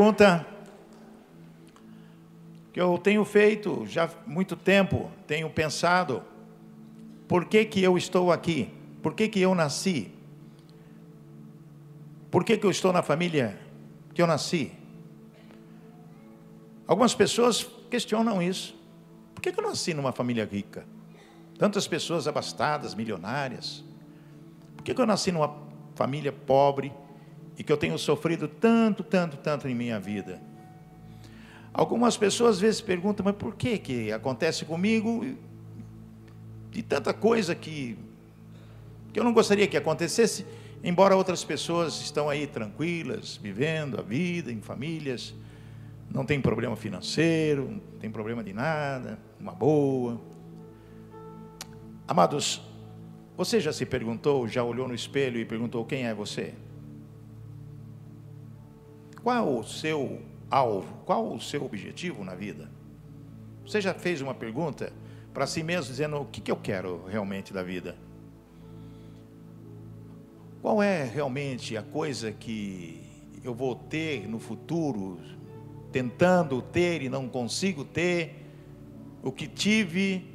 pergunta que eu tenho feito já há muito tempo, tenho pensado, por que que eu estou aqui? Por que que eu nasci? Por que que eu estou na família que eu nasci? Algumas pessoas questionam isso. Por que que eu nasci numa família rica? Tantas pessoas abastadas, milionárias. Por que que eu nasci numa família pobre e que eu tenho sofrido tanto, tanto, tanto em minha vida? Algumas pessoas às vezes perguntam, mas por que que acontece comigo de tanta coisa que, que eu não gostaria que acontecesse, embora outras pessoas estão aí tranquilas, vivendo a vida em famílias, não tem problema financeiro, não tem problema de nada, uma boa. Amados, você já se perguntou, já olhou no espelho e perguntou quem é você? Qual o seu alvo? Qual o seu objetivo na vida? Você já fez uma pergunta para si mesmo, dizendo o que, que eu quero realmente da vida? Qual é realmente a coisa que eu vou ter no futuro, tentando ter e não consigo ter? O que tive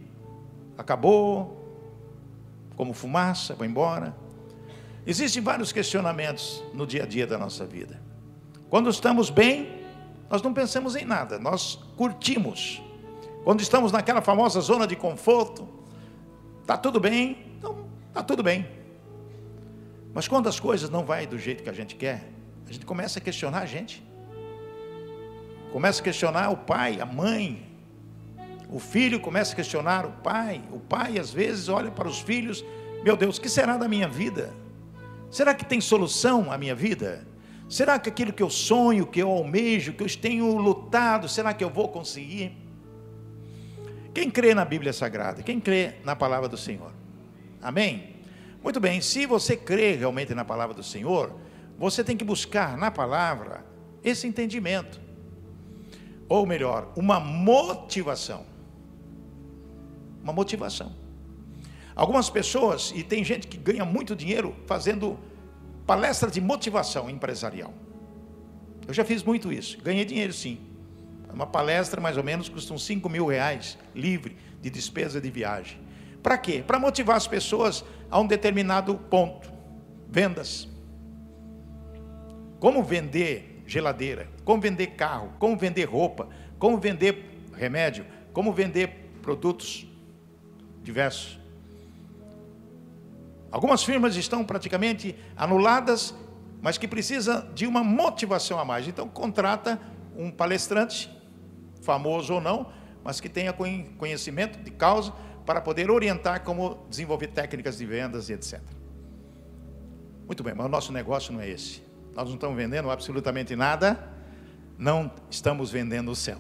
acabou, como fumaça, vai embora. Existem vários questionamentos no dia a dia da nossa vida. Quando estamos bem, nós não pensamos em nada, nós curtimos. Quando estamos naquela famosa zona de conforto, está tudo bem, então está tudo bem. Mas quando as coisas não vão do jeito que a gente quer, a gente começa a questionar a gente. Começa a questionar o pai, a mãe. O filho começa a questionar o pai. O pai às vezes olha para os filhos: Meu Deus, o que será da minha vida? Será que tem solução a minha vida? Será que aquilo que eu sonho, que eu almejo, que eu tenho lutado, será que eu vou conseguir? Quem crê na Bíblia Sagrada? Quem crê na palavra do Senhor? Amém? Muito bem, se você crê realmente na palavra do Senhor, você tem que buscar na palavra esse entendimento. Ou melhor, uma motivação. Uma motivação. Algumas pessoas, e tem gente que ganha muito dinheiro fazendo palestra de motivação empresarial. Eu já fiz muito isso, ganhei dinheiro sim. Uma palestra mais ou menos custa uns 5 mil reais, livre de despesa de viagem. Para quê? Para motivar as pessoas a um determinado ponto. Vendas. Como vender geladeira, como vender carro, como vender roupa, como vender remédio, como vender produtos diversos. Algumas firmas estão praticamente anuladas, mas que precisa de uma motivação a mais. Então contrata um palestrante, famoso ou não, mas que tenha conhecimento de causa para poder orientar como desenvolver técnicas de vendas e etc. Muito bem, mas o nosso negócio não é esse. Nós não estamos vendendo absolutamente nada, não estamos vendendo o céu.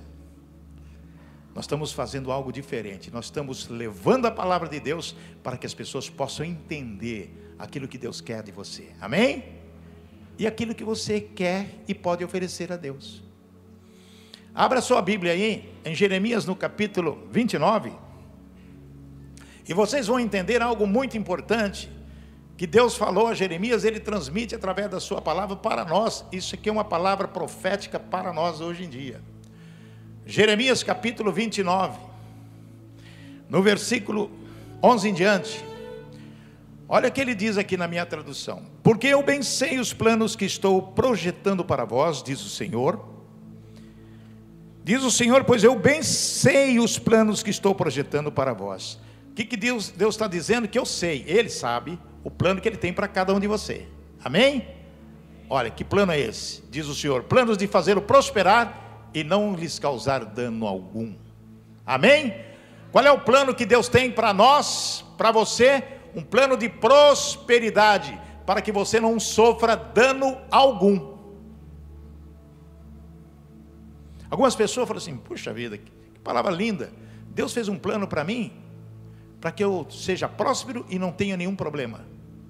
Nós estamos fazendo algo diferente. Nós estamos levando a palavra de Deus para que as pessoas possam entender aquilo que Deus quer de você. Amém? E aquilo que você quer e pode oferecer a Deus. Abra sua Bíblia aí, em Jeremias no capítulo 29. E vocês vão entender algo muito importante que Deus falou a Jeremias, ele transmite através da sua palavra para nós. Isso aqui é uma palavra profética para nós hoje em dia. Jeremias capítulo 29, no versículo 11 em diante. Olha o que ele diz aqui na minha tradução: Porque eu bem sei os planos que estou projetando para vós, diz o Senhor. Diz o Senhor, pois eu bem sei os planos que estou projetando para vós. O que, que Deus, Deus está dizendo? Que eu sei, Ele sabe o plano que Ele tem para cada um de você. Amém? Olha, que plano é esse? Diz o Senhor: planos de fazê-lo prosperar e não lhes causar dano algum. Amém? Qual é o plano que Deus tem para nós, para você? Um plano de prosperidade, para que você não sofra dano algum. Algumas pessoas falam assim: puxa vida, que palavra linda. Deus fez um plano para mim, para que eu seja próspero e não tenha nenhum problema,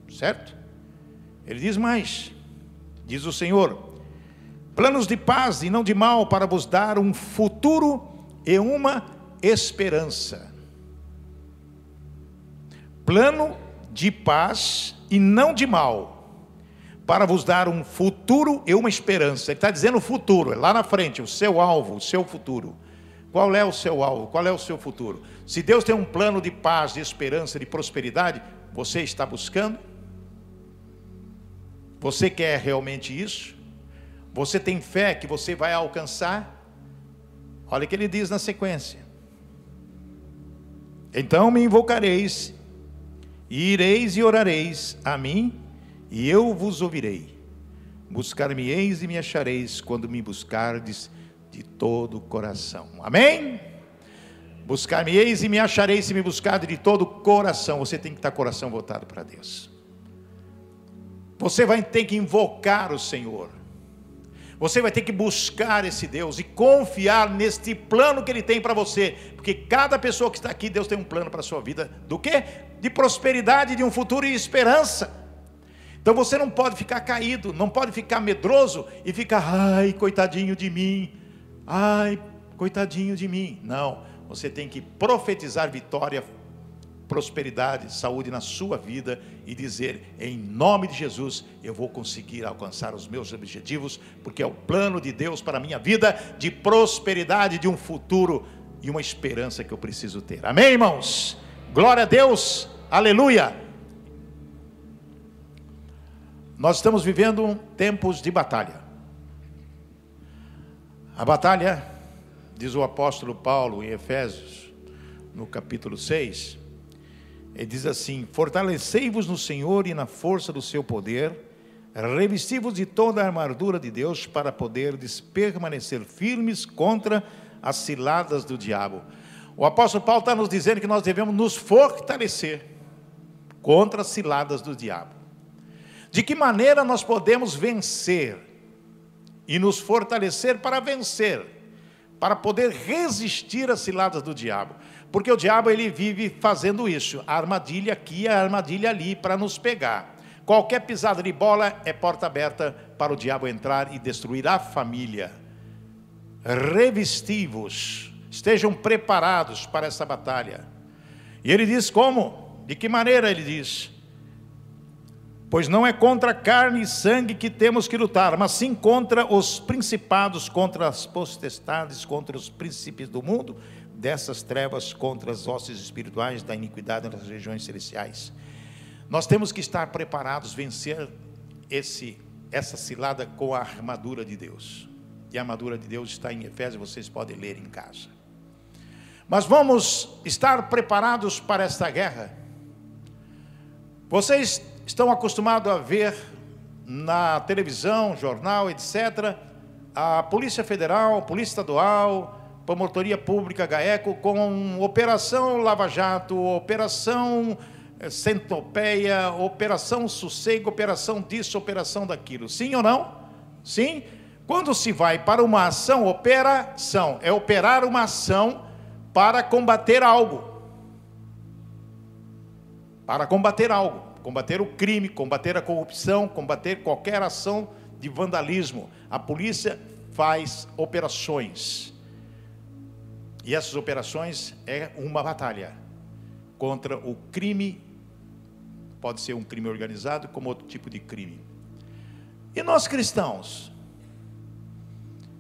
certo? Ele diz mais: diz o Senhor, planos de paz e não de mal, para vos dar um futuro e uma esperança. Plano de paz e não de mal, para vos dar um futuro e uma esperança. Ele está dizendo o futuro, é lá na frente, o seu alvo, o seu futuro. Qual é o seu alvo? Qual é o seu futuro? Se Deus tem um plano de paz, de esperança, de prosperidade, você está buscando? Você quer realmente isso? Você tem fé que você vai alcançar? Olha o que ele diz na sequência. Então me invocareis, e ireis e orareis a mim, e eu vos ouvirei. Buscar-me-eis e me achareis quando me buscardes de todo o coração. Amém? Buscar-me-eis e me achareis se me buscardes de todo o coração. Você tem que estar coração voltado para Deus. Você vai ter que invocar o Senhor. Você vai ter que buscar esse Deus e confiar neste plano que Ele tem para você, porque cada pessoa que está aqui, Deus tem um plano para a sua vida, do que? De prosperidade, de um futuro e esperança. Então você não pode ficar caído, não pode ficar medroso e ficar, ai, coitadinho de mim, ai, coitadinho de mim. Não, você tem que profetizar vitória, prosperidade, saúde na sua vida e dizer, em nome de Jesus, eu vou conseguir alcançar os meus objetivos, porque é o plano de Deus para a minha vida de prosperidade, de um futuro e uma esperança que eu preciso ter. Amém, irmãos? Glória a Deus, aleluia. Nós estamos vivendo tempos de batalha. A batalha, diz o apóstolo Paulo em Efésios, no capítulo 6, ele diz assim: Fortalecei-vos no Senhor e na força do seu poder, revesti-vos de toda a armadura de Deus para poderdes permanecer firmes contra as ciladas do diabo. O apóstolo Paulo está nos dizendo que nós devemos nos fortalecer contra as ciladas do diabo. De que maneira nós podemos vencer e nos fortalecer para vencer, para poder resistir às ciladas do diabo? Porque o diabo ele vive fazendo isso, a armadilha aqui, a armadilha ali para nos pegar. Qualquer pisada de bola é porta aberta para o diabo entrar e destruir a família. Revestivos, estejam preparados para essa batalha. E ele diz como? De que maneira ele diz? Pois não é contra carne e sangue que temos que lutar, mas sim contra os principados, contra as potestades, contra os príncipes do mundo, dessas trevas, contra as hostes espirituais da iniquidade nas regiões celestiais. Nós temos que estar preparados, vencer esse, essa cilada com a armadura de Deus. E a armadura de Deus está em Efésios, vocês podem ler em casa. Mas vamos estar preparados para esta guerra. Vocês estão acostumados a ver na televisão, jornal, etc., a Polícia Federal, Polícia Estadual, Promotoria Pública GAECO com Operação Lava Jato, Operação eh, Centopeia, Operação Sossego, Operação disso, Operação daquilo. Sim ou não? Sim? Quando se vai para uma ação, operação, é operar uma ação para combater algo. Para combater algo combater o crime, combater a corrupção, combater qualquer ação de vandalismo. A polícia faz operações. E essas operações é uma batalha contra o crime, pode ser um crime organizado, como outro tipo de crime. E nós cristãos,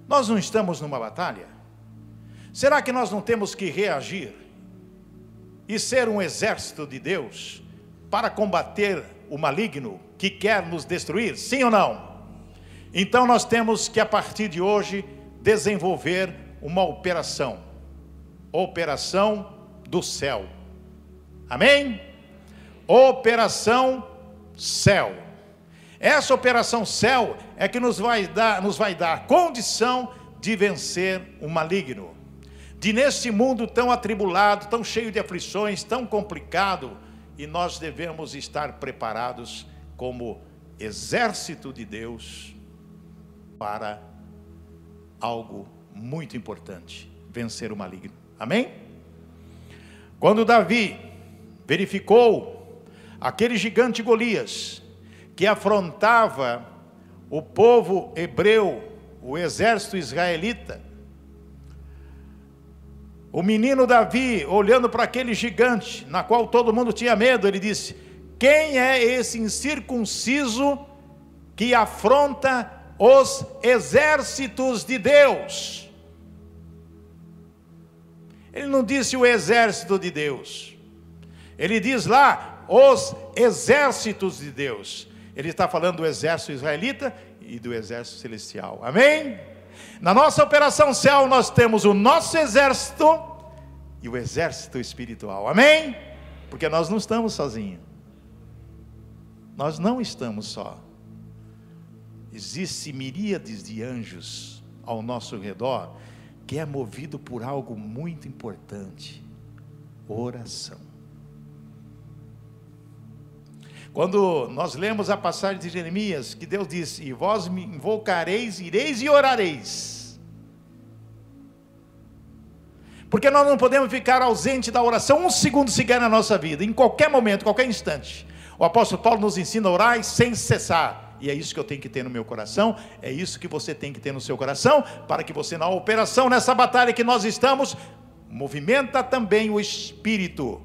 nós não estamos numa batalha? Será que nós não temos que reagir e ser um exército de Deus para combater o maligno que quer nos destruir? Sim ou não? Então nós temos que, a partir de hoje, desenvolver uma operação operação do céu. Amém? Operação céu. Essa operação céu é que nos vai dar, nos vai dar condição de vencer o maligno. De neste mundo tão atribulado, tão cheio de aflições, tão complicado, e nós devemos estar preparados como exército de Deus para algo muito importante: vencer o maligno. Amém? Quando Davi verificou aquele gigante Golias que afrontava o povo hebreu, o exército israelita, o menino Davi, olhando para aquele gigante, na qual todo mundo tinha medo, ele disse: Quem é esse incircunciso que afronta os exércitos de Deus. Ele não disse o exército de Deus. Ele diz lá os exércitos de Deus. Ele está falando do exército israelita e do exército celestial. Amém? Na nossa operação céu, nós temos o nosso exército e o exército espiritual. Amém? Porque nós não estamos sozinhos. Nós não estamos só. Existe miríades de anjos ao nosso redor que é movido por algo muito importante: oração. Quando nós lemos a passagem de Jeremias, que Deus disse: E vós me invocareis, ireis e orareis. Porque nós não podemos ficar ausente da oração um segundo sequer na nossa vida, em qualquer momento, qualquer instante. O apóstolo Paulo nos ensina a orar sem cessar. E é isso que eu tenho que ter no meu coração, é isso que você tem que ter no seu coração, para que você, na operação, nessa batalha que nós estamos, movimenta também o espírito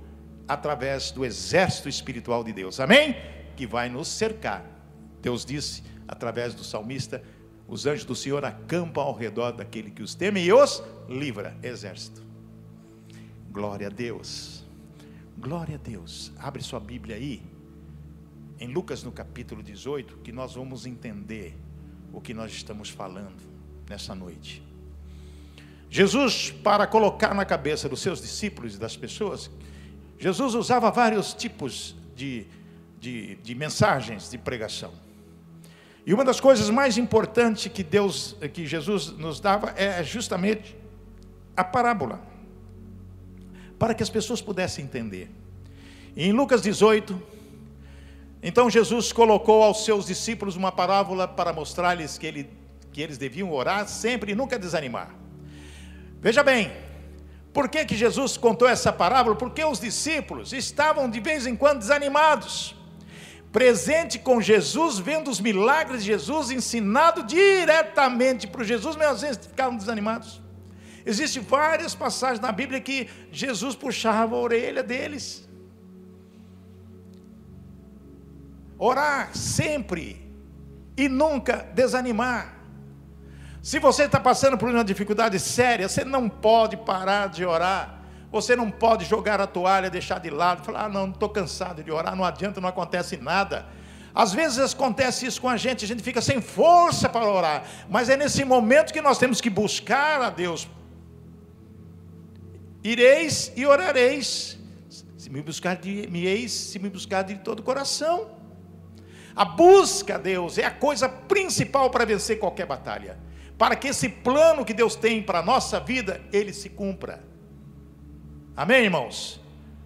através do exército espiritual de Deus. Amém? Que vai nos cercar. Deus disse através do salmista: os anjos do Senhor acampam ao redor daquele que os teme e os livra. Exército. Glória a Deus. Glória a Deus. Abre sua Bíblia aí. Em Lucas no capítulo 18, que nós vamos entender o que nós estamos falando nessa noite. Jesus, para colocar na cabeça dos seus discípulos e das pessoas, Jesus usava vários tipos de, de, de mensagens de pregação. E uma das coisas mais importantes que Deus, que Jesus nos dava é justamente a parábola, para que as pessoas pudessem entender. E em Lucas 18, então Jesus colocou aos seus discípulos uma parábola para mostrar-lhes que, ele, que eles deviam orar sempre e nunca desanimar. Veja bem, por que, que Jesus contou essa parábola? Porque os discípulos estavam de vez em quando desanimados. Presente com Jesus, vendo os milagres de Jesus, ensinado diretamente para Jesus, mas às vezes ficavam desanimados. Existem várias passagens na Bíblia que Jesus puxava a orelha deles. Orar sempre e nunca desanimar. Se você está passando por uma dificuldade séria, você não pode parar de orar. Você não pode jogar a toalha, deixar de lado, falar: ah, não, estou cansado de orar, não adianta, não acontece nada. Às vezes acontece isso com a gente, a gente fica sem força para orar, mas é nesse momento que nós temos que buscar a Deus. Ireis e orareis, se me buscar de me eis, se me buscar de todo o coração. A busca a Deus é a coisa principal para vencer qualquer batalha para que esse plano que Deus tem para a nossa vida, ele se cumpra. Amém, irmãos?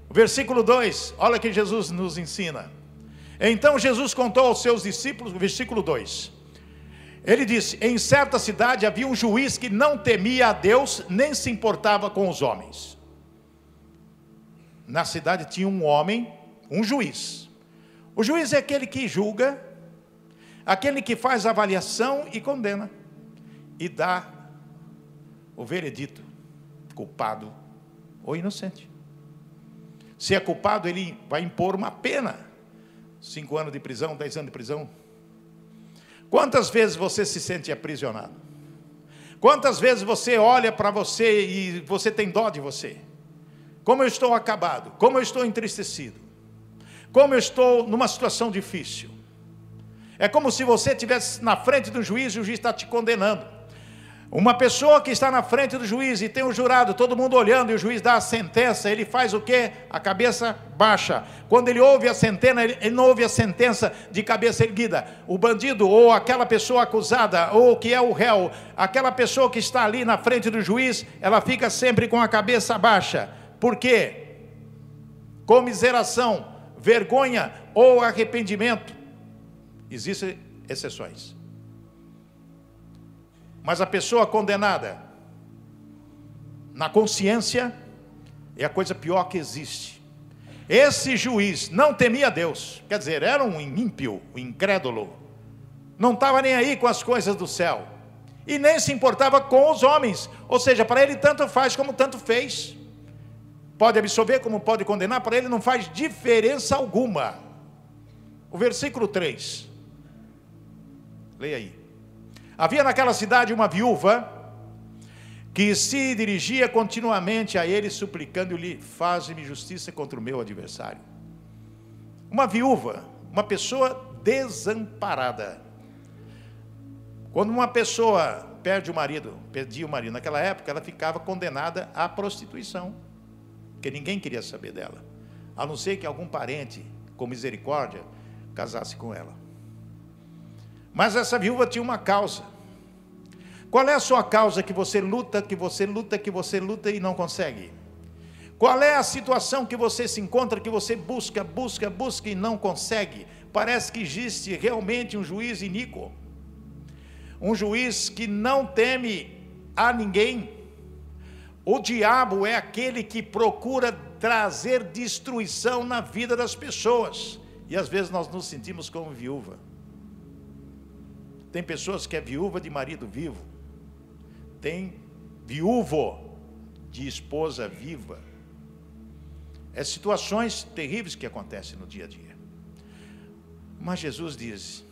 Versículo 2, olha que Jesus nos ensina. Então Jesus contou aos seus discípulos, versículo 2. Ele disse: Em certa cidade havia um juiz que não temia a Deus, nem se importava com os homens. Na cidade tinha um homem, um juiz. O juiz é aquele que julga, aquele que faz avaliação e condena e dá o veredito, culpado ou inocente. Se é culpado, ele vai impor uma pena, cinco anos de prisão, dez anos de prisão. Quantas vezes você se sente aprisionado? Quantas vezes você olha para você e você tem dó de você? Como eu estou acabado, como eu estou entristecido, como eu estou numa situação difícil. É como se você estivesse na frente do juiz e o juiz está te condenando. Uma pessoa que está na frente do juiz e tem o jurado, todo mundo olhando, e o juiz dá a sentença, ele faz o quê? A cabeça baixa. Quando ele ouve a sentença, ele não ouve a sentença de cabeça erguida. O bandido, ou aquela pessoa acusada, ou que é o réu, aquela pessoa que está ali na frente do juiz, ela fica sempre com a cabeça baixa. Por quê? Comiseração, vergonha ou arrependimento. Existem exceções. Mas a pessoa condenada, na consciência, é a coisa pior que existe. Esse juiz não temia Deus, quer dizer, era um ímpio, um incrédulo, não estava nem aí com as coisas do céu, e nem se importava com os homens, ou seja, para ele tanto faz como tanto fez, pode absolver como pode condenar, para ele não faz diferença alguma. O versículo 3: Leia aí. Havia naquela cidade uma viúva que se dirigia continuamente a ele, suplicando-lhe: Faze-me justiça contra o meu adversário. Uma viúva, uma pessoa desamparada. Quando uma pessoa perde o marido, perdia o marido, naquela época ela ficava condenada à prostituição, porque ninguém queria saber dela, a não ser que algum parente, com misericórdia, casasse com ela. Mas essa viúva tinha uma causa. Qual é a sua causa que você luta, que você luta, que você luta e não consegue? Qual é a situação que você se encontra, que você busca, busca, busca e não consegue? Parece que existe realmente um juiz iníquo, um juiz que não teme a ninguém. O diabo é aquele que procura trazer destruição na vida das pessoas, e às vezes nós nos sentimos como viúva. Tem pessoas que é viúva de marido vivo. Tem viúvo de esposa viva. É situações terríveis que acontecem no dia a dia. Mas Jesus diz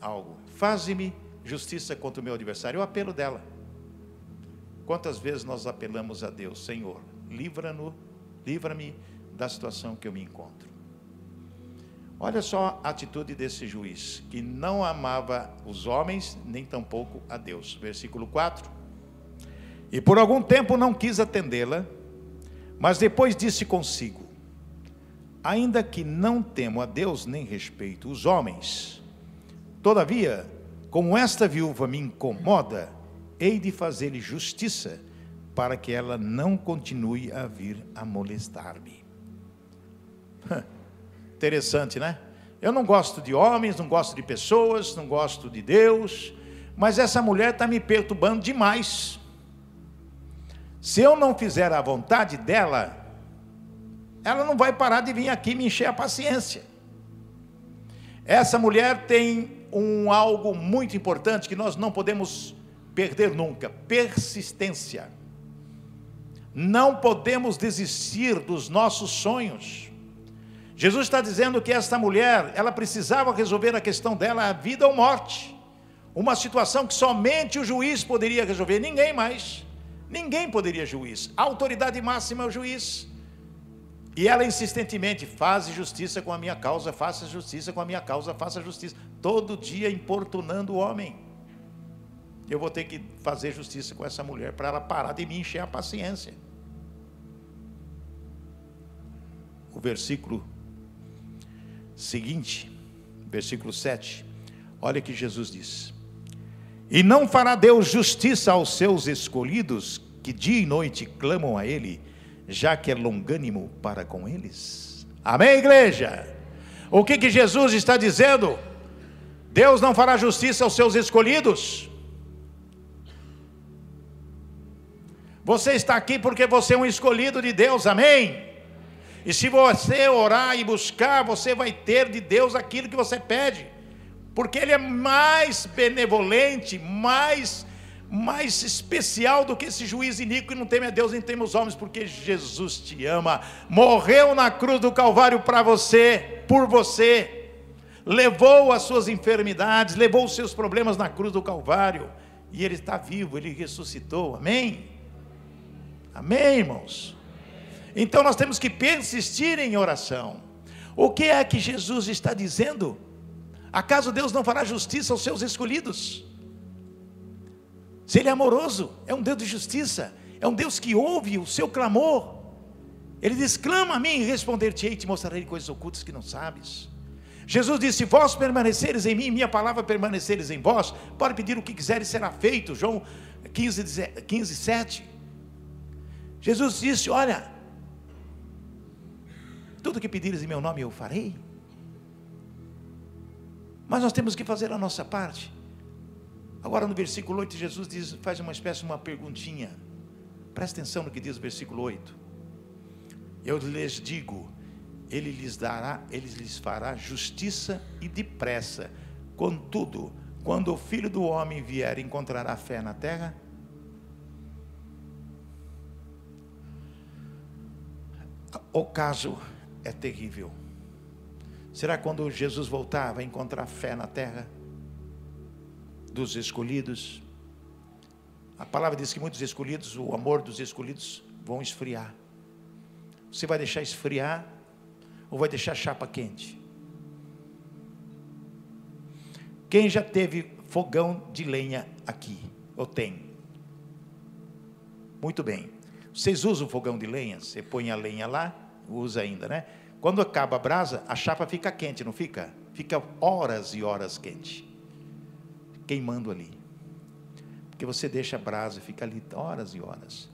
algo: Faze-me justiça contra o meu adversário. O apelo dela. Quantas vezes nós apelamos a Deus, Senhor, livra-no, livra-me da situação que eu me encontro. Olha só a atitude desse juiz, que não amava os homens, nem tampouco a Deus. Versículo 4. E por algum tempo não quis atendê-la, mas depois disse consigo: Ainda que não temo a Deus nem respeito os homens, todavia, como esta viúva me incomoda, hei de fazer-lhe justiça, para que ela não continue a vir a molestar-me. Interessante, né? Eu não gosto de homens, não gosto de pessoas, não gosto de Deus, mas essa mulher está me perturbando demais. Se eu não fizer a vontade dela, ela não vai parar de vir aqui me encher a paciência. Essa mulher tem um algo muito importante que nós não podemos perder nunca: persistência. Não podemos desistir dos nossos sonhos. Jesus está dizendo que esta mulher, ela precisava resolver a questão dela, a vida ou morte. Uma situação que somente o juiz poderia resolver, ninguém mais. Ninguém poderia juiz. A autoridade máxima é o juiz. E ela insistentemente, faz justiça com a minha causa, faça justiça com a minha causa, faça justiça. Todo dia importunando o homem. Eu vou ter que fazer justiça com essa mulher para ela parar de me encher a paciência. O versículo seguinte, versículo 7, olha que Jesus diz: E não fará Deus justiça aos seus escolhidos, que dia e noite clamam a Ele, já que é longânimo para com eles? Amém, igreja? O que, que Jesus está dizendo? Deus não fará justiça aos seus escolhidos? Você está aqui porque você é um escolhido de Deus, amém? E se você orar e buscar, você vai ter de Deus aquilo que você pede, porque Ele é mais benevolente, mais, mais especial do que esse juiz iníquo que não teme a Deus nem teme os homens, porque Jesus te ama, morreu na cruz do Calvário para você, por você, levou as suas enfermidades, levou os seus problemas na cruz do Calvário, e Ele está vivo, Ele ressuscitou, amém? Amém, irmãos? Então nós temos que persistir em oração. O que é que Jesus está dizendo? Acaso Deus não fará justiça aos seus escolhidos? Se Ele é amoroso, é um Deus de justiça, é um Deus que ouve o seu clamor. Ele diz: clama a mim e responder-te-ei, te mostrarei coisas ocultas que não sabes. Jesus disse: Vós permaneceres em mim, minha palavra permaneceres em vós, pode pedir o que quiseres, será feito. João 15, 15 7. Jesus disse: Olha, tudo que pedires em meu nome eu farei. Mas nós temos que fazer a nossa parte. Agora no versículo 8, Jesus diz, faz uma espécie de uma perguntinha. Presta atenção no que diz o versículo 8. Eu lhes digo, ele lhes dará, ele lhes fará justiça e depressa. Contudo, quando o filho do homem vier, encontrará fé na terra? O caso é terrível. Será quando Jesus voltar, vai encontrar fé na terra? dos escolhidos. A palavra diz que muitos escolhidos, o amor dos escolhidos vão esfriar. Você vai deixar esfriar ou vai deixar chapa quente? Quem já teve fogão de lenha aqui? Ou tem? Muito bem. Vocês usam fogão de lenha? Você põe a lenha lá, usa ainda, né? Quando acaba a brasa, a chapa fica quente, não fica? Fica horas e horas quente, queimando ali. Porque você deixa a brasa, fica ali horas e horas.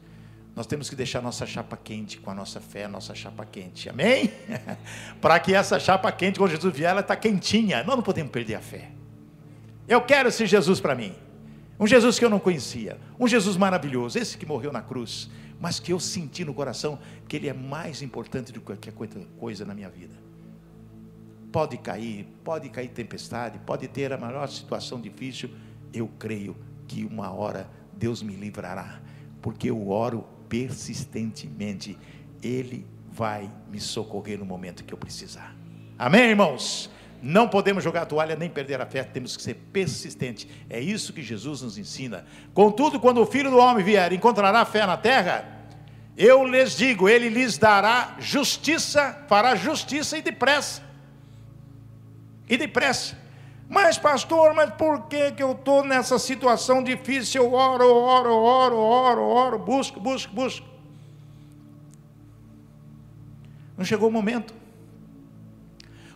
Nós temos que deixar nossa chapa quente com a nossa fé, a nossa chapa quente. Amém? Para que essa chapa quente, quando Jesus vier, ela está quentinha. Nós não podemos perder a fé. Eu quero esse Jesus para mim. Um Jesus que eu não conhecia. Um Jesus maravilhoso. Esse que morreu na cruz. Mas que eu senti no coração que ele é mais importante do que qualquer coisa na minha vida. Pode cair, pode cair tempestade, pode ter a maior situação difícil. Eu creio que uma hora Deus me livrará. Porque eu oro persistentemente, Ele vai me socorrer no momento que eu precisar. Amém, irmãos? Não podemos jogar a toalha nem perder a fé, temos que ser persistentes. É isso que Jesus nos ensina. Contudo, quando o Filho do Homem vier, encontrará fé na terra? Eu lhes digo, ele lhes dará justiça, fará justiça e depressa. E depressa. Mas, pastor, mas por que, que eu estou nessa situação difícil? Eu oro, oro, oro, oro, oro, busco, busco, busco. Não chegou o momento.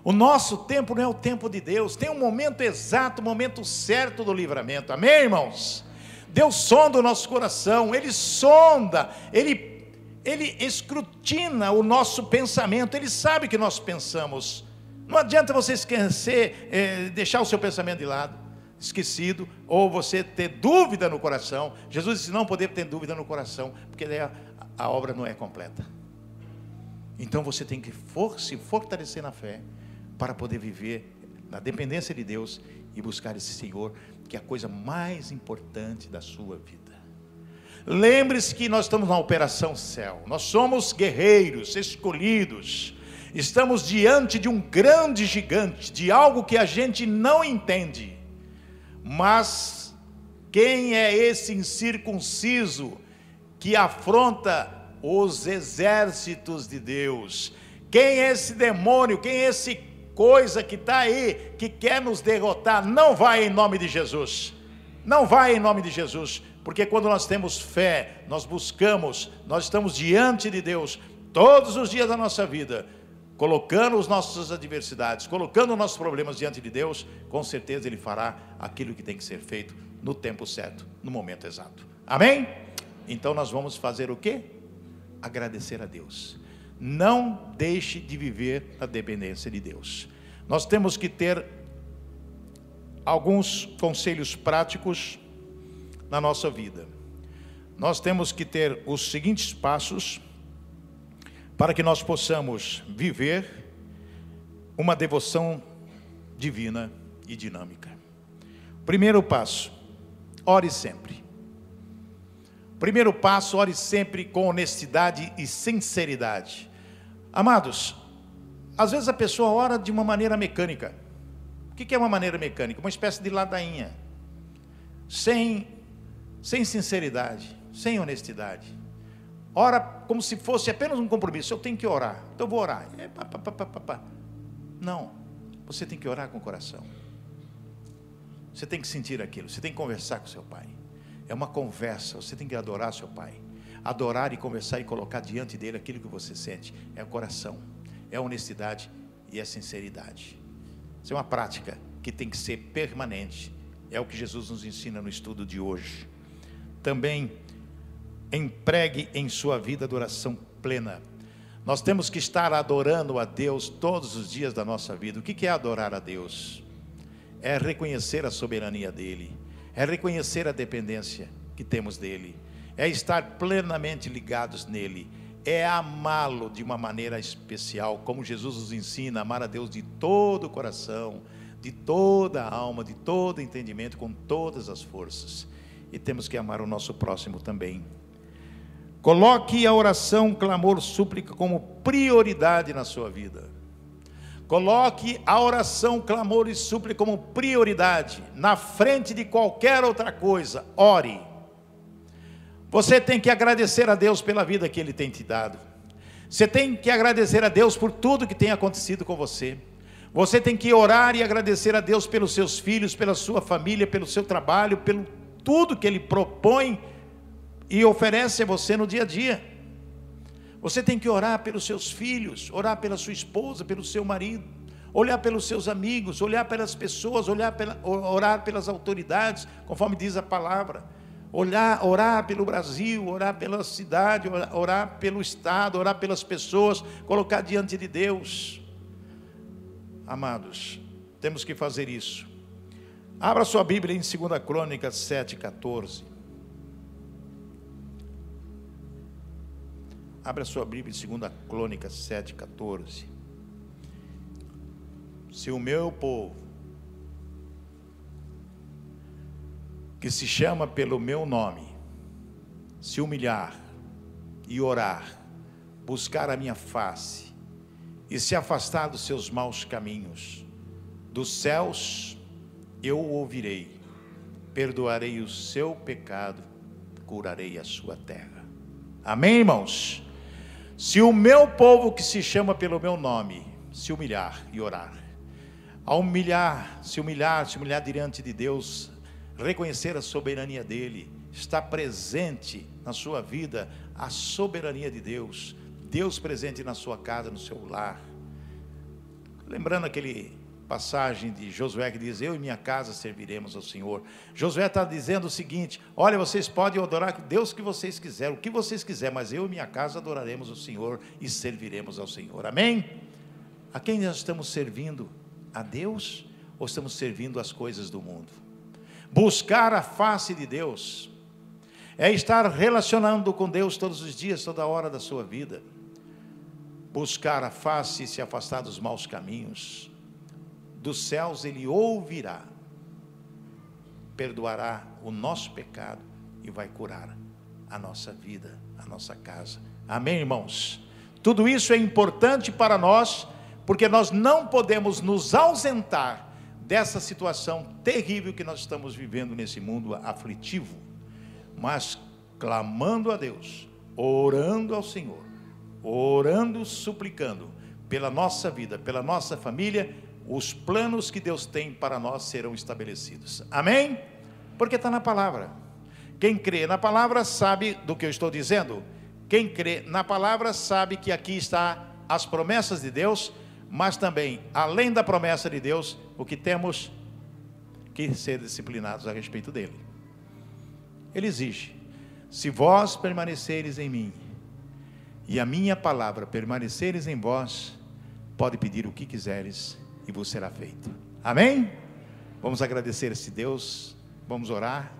O nosso tempo não é o tempo de Deus, tem um momento exato, um momento certo do livramento. Amém, irmãos? Deus sonda o nosso coração, Ele sonda, Ele, Ele escrutina o nosso pensamento, Ele sabe que nós pensamos. Não adianta você esquecer, é, deixar o seu pensamento de lado, esquecido, ou você ter dúvida no coração. Jesus disse: não poder ter dúvida no coração, porque a, a obra não é completa. Então você tem que for, se fortalecer na fé, para poder viver na dependência de Deus e buscar esse Senhor, que é a coisa mais importante da sua vida. Lembre-se que nós estamos na operação céu, nós somos guerreiros, escolhidos, Estamos diante de um grande gigante, de algo que a gente não entende. Mas quem é esse incircunciso que afronta os exércitos de Deus? Quem é esse demônio? Quem é esse coisa que está aí, que quer nos derrotar? Não vai em nome de Jesus. Não vai em nome de Jesus. Porque quando nós temos fé, nós buscamos, nós estamos diante de Deus todos os dias da nossa vida colocando as nossas adversidades, colocando os nossos problemas diante de Deus, com certeza Ele fará aquilo que tem que ser feito no tempo certo, no momento exato. Amém? Então nós vamos fazer o quê? Agradecer a Deus. Não deixe de viver a dependência de Deus. Nós temos que ter alguns conselhos práticos na nossa vida. Nós temos que ter os seguintes passos para que nós possamos viver uma devoção divina e dinâmica. Primeiro passo, ore sempre. Primeiro passo, ore sempre com honestidade e sinceridade. Amados, às vezes a pessoa ora de uma maneira mecânica. O que é uma maneira mecânica? Uma espécie de ladainha, sem, sem sinceridade, sem honestidade ora como se fosse apenas um compromisso. Eu tenho que orar, então eu vou orar. É, pá, pá, pá, Não, você tem que orar com o coração. Você tem que sentir aquilo, você tem que conversar com seu pai. É uma conversa, você tem que adorar seu pai. Adorar e conversar e colocar diante dele aquilo que você sente. É o coração, é a honestidade e a sinceridade. Isso é uma prática que tem que ser permanente. É o que Jesus nos ensina no estudo de hoje. Também empregue em sua vida adoração plena. Nós temos que estar adorando a Deus todos os dias da nossa vida. O que é adorar a Deus? É reconhecer a soberania dEle, é reconhecer a dependência que temos dEle, é estar plenamente ligados nele, é amá-lo de uma maneira especial, como Jesus nos ensina, amar a Deus de todo o coração, de toda a alma, de todo o entendimento, com todas as forças. E temos que amar o nosso próximo também. Coloque a oração, clamor, súplica como prioridade na sua vida. Coloque a oração, clamor e súplica como prioridade, na frente de qualquer outra coisa. Ore. Você tem que agradecer a Deus pela vida que Ele tem te dado. Você tem que agradecer a Deus por tudo que tem acontecido com você. Você tem que orar e agradecer a Deus pelos seus filhos, pela sua família, pelo seu trabalho, pelo tudo que Ele propõe e oferece a você no dia a dia. Você tem que orar pelos seus filhos, orar pela sua esposa, pelo seu marido, olhar pelos seus amigos, olhar pelas pessoas, olhar pela, orar pelas autoridades, conforme diz a palavra. Olhar, orar pelo Brasil, orar pela cidade, orar pelo Estado, orar pelas pessoas, colocar diante de Deus. Amados, temos que fazer isso. Abra sua Bíblia em 2 Crônicas 7,14. Abra sua Bíblia em 2 Crônicas 7,14. Se o meu povo, que se chama pelo meu nome, se humilhar e orar, buscar a minha face e se afastar dos seus maus caminhos, dos céus eu o ouvirei, perdoarei o seu pecado, curarei a sua terra. Amém, irmãos? Se o meu povo que se chama pelo meu nome se humilhar e orar, a humilhar, se humilhar, se humilhar diante de Deus, reconhecer a soberania dele, estar presente na sua vida a soberania de Deus, Deus presente na sua casa, no seu lar. Lembrando aquele passagem de Josué que diz: Eu e minha casa serviremos ao Senhor. Josué está dizendo o seguinte: Olha, vocês podem adorar Deus que vocês quiserem, o que vocês quiserem, mas eu e minha casa adoraremos o Senhor e serviremos ao Senhor. Amém? A quem nós estamos servindo? A Deus ou estamos servindo as coisas do mundo? Buscar a face de Deus é estar relacionando com Deus todos os dias, toda hora da sua vida. Buscar a face e se afastar dos maus caminhos dos céus ele ouvirá, perdoará o nosso pecado e vai curar a nossa vida, a nossa casa. Amém, irmãos? Tudo isso é importante para nós, porque nós não podemos nos ausentar dessa situação terrível que nós estamos vivendo nesse mundo aflitivo, mas clamando a Deus, orando ao Senhor, orando, suplicando pela nossa vida, pela nossa família os planos que Deus tem para nós serão estabelecidos. Amém? Porque está na palavra. Quem crê na palavra sabe do que eu estou dizendo. Quem crê na palavra sabe que aqui está as promessas de Deus, mas também, além da promessa de Deus, o que temos que ser disciplinados a respeito dele. Ele exige: se vós permaneceres em mim e a minha palavra permaneceres em vós, pode pedir o que quiseres e vos será feito. Amém? Vamos agradecer esse Deus, vamos orar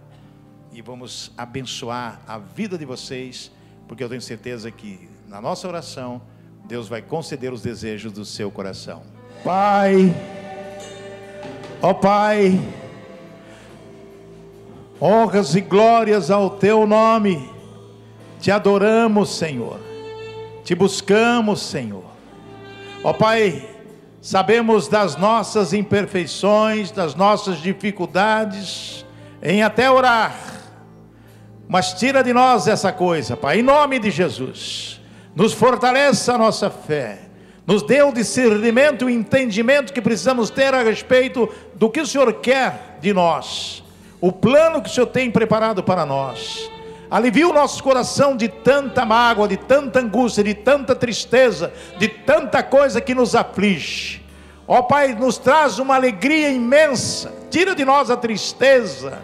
e vamos abençoar a vida de vocês, porque eu tenho certeza que na nossa oração Deus vai conceder os desejos do seu coração. Pai, ó Pai, honras e glórias ao teu nome, te adoramos, Senhor, te buscamos, Senhor. Ó Pai, sabemos das nossas imperfeições, das nossas dificuldades, em até orar, mas tira de nós essa coisa, Pai, em nome de Jesus, nos fortaleça a nossa fé, nos dê o discernimento e o entendimento que precisamos ter a respeito do que o Senhor quer de nós, o plano que o Senhor tem preparado para nós. Alivia o nosso coração de tanta mágoa, de tanta angústia, de tanta tristeza, de tanta coisa que nos aflige. Ó Pai, nos traz uma alegria imensa, tira de nós a tristeza,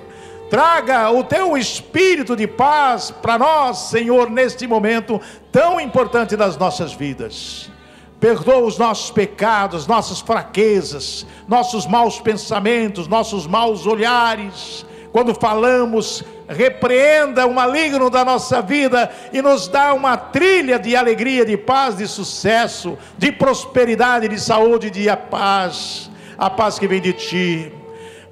traga o teu espírito de paz para nós, Senhor, neste momento tão importante das nossas vidas. Perdoa os nossos pecados, nossas fraquezas, nossos maus pensamentos, nossos maus olhares. Quando falamos, repreenda o maligno da nossa vida e nos dá uma trilha de alegria, de paz, de sucesso, de prosperidade, de saúde, de paz, a paz que vem de ti.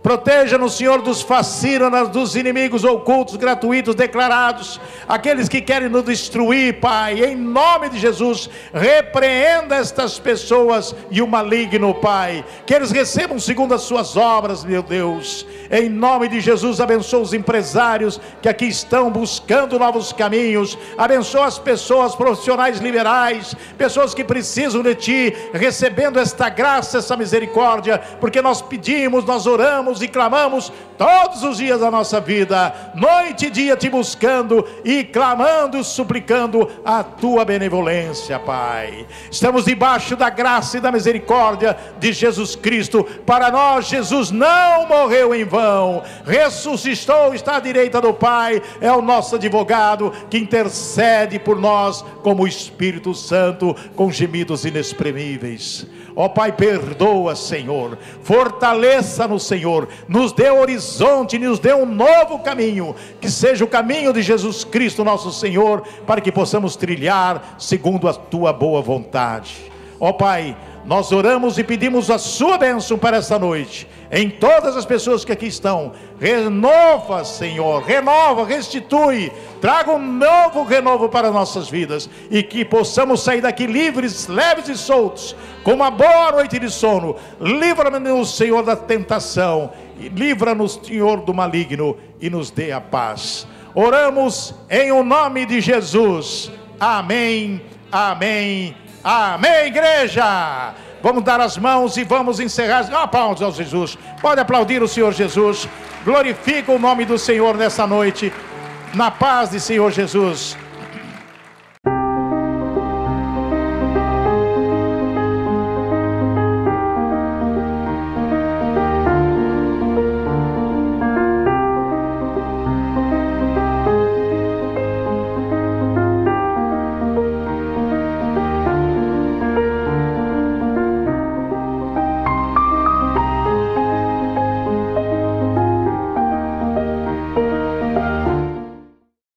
Proteja-nos, Senhor, dos fascínoras, dos inimigos ocultos, gratuitos, declarados, aqueles que querem nos destruir, Pai. Em nome de Jesus, repreenda estas pessoas e o maligno, Pai. Que eles recebam segundo as suas obras, meu Deus. Em nome de Jesus, abençoa os empresários que aqui estão buscando novos caminhos. Abençoa as pessoas profissionais liberais, pessoas que precisam de Ti, recebendo esta graça, essa misericórdia, porque nós pedimos, nós oramos e clamamos todos os dias da nossa vida, noite e dia te buscando e clamando, suplicando a tua benevolência, Pai. Estamos debaixo da graça e da misericórdia de Jesus Cristo. Para nós, Jesus não morreu em vão, ressuscitou, está à direita do Pai, é o nosso advogado que intercede por nós como o Espírito Santo com gemidos inexprimíveis. Ó oh, Pai, perdoa, Senhor. Fortaleça no Senhor. Nos dê horizonte, nos dê um novo caminho. Que seja o caminho de Jesus Cristo, nosso Senhor, para que possamos trilhar segundo a tua boa vontade. Ó oh, Pai, nós oramos e pedimos a sua bênção para esta noite em todas as pessoas que aqui estão. Renova, Senhor, renova, restitui, traga um novo renovo para nossas vidas e que possamos sair daqui livres, leves e soltos, com uma boa noite de sono. Livra-nos, Senhor, da tentação, livra-nos, Senhor, do maligno e nos dê a paz. Oramos em o nome de Jesus. Amém, amém, amém, igreja. Vamos dar as mãos e vamos encerrar. Aplausos ao Jesus. Pode aplaudir o Senhor Jesus. Glorifica o nome do Senhor nessa noite. Na paz de Senhor Jesus.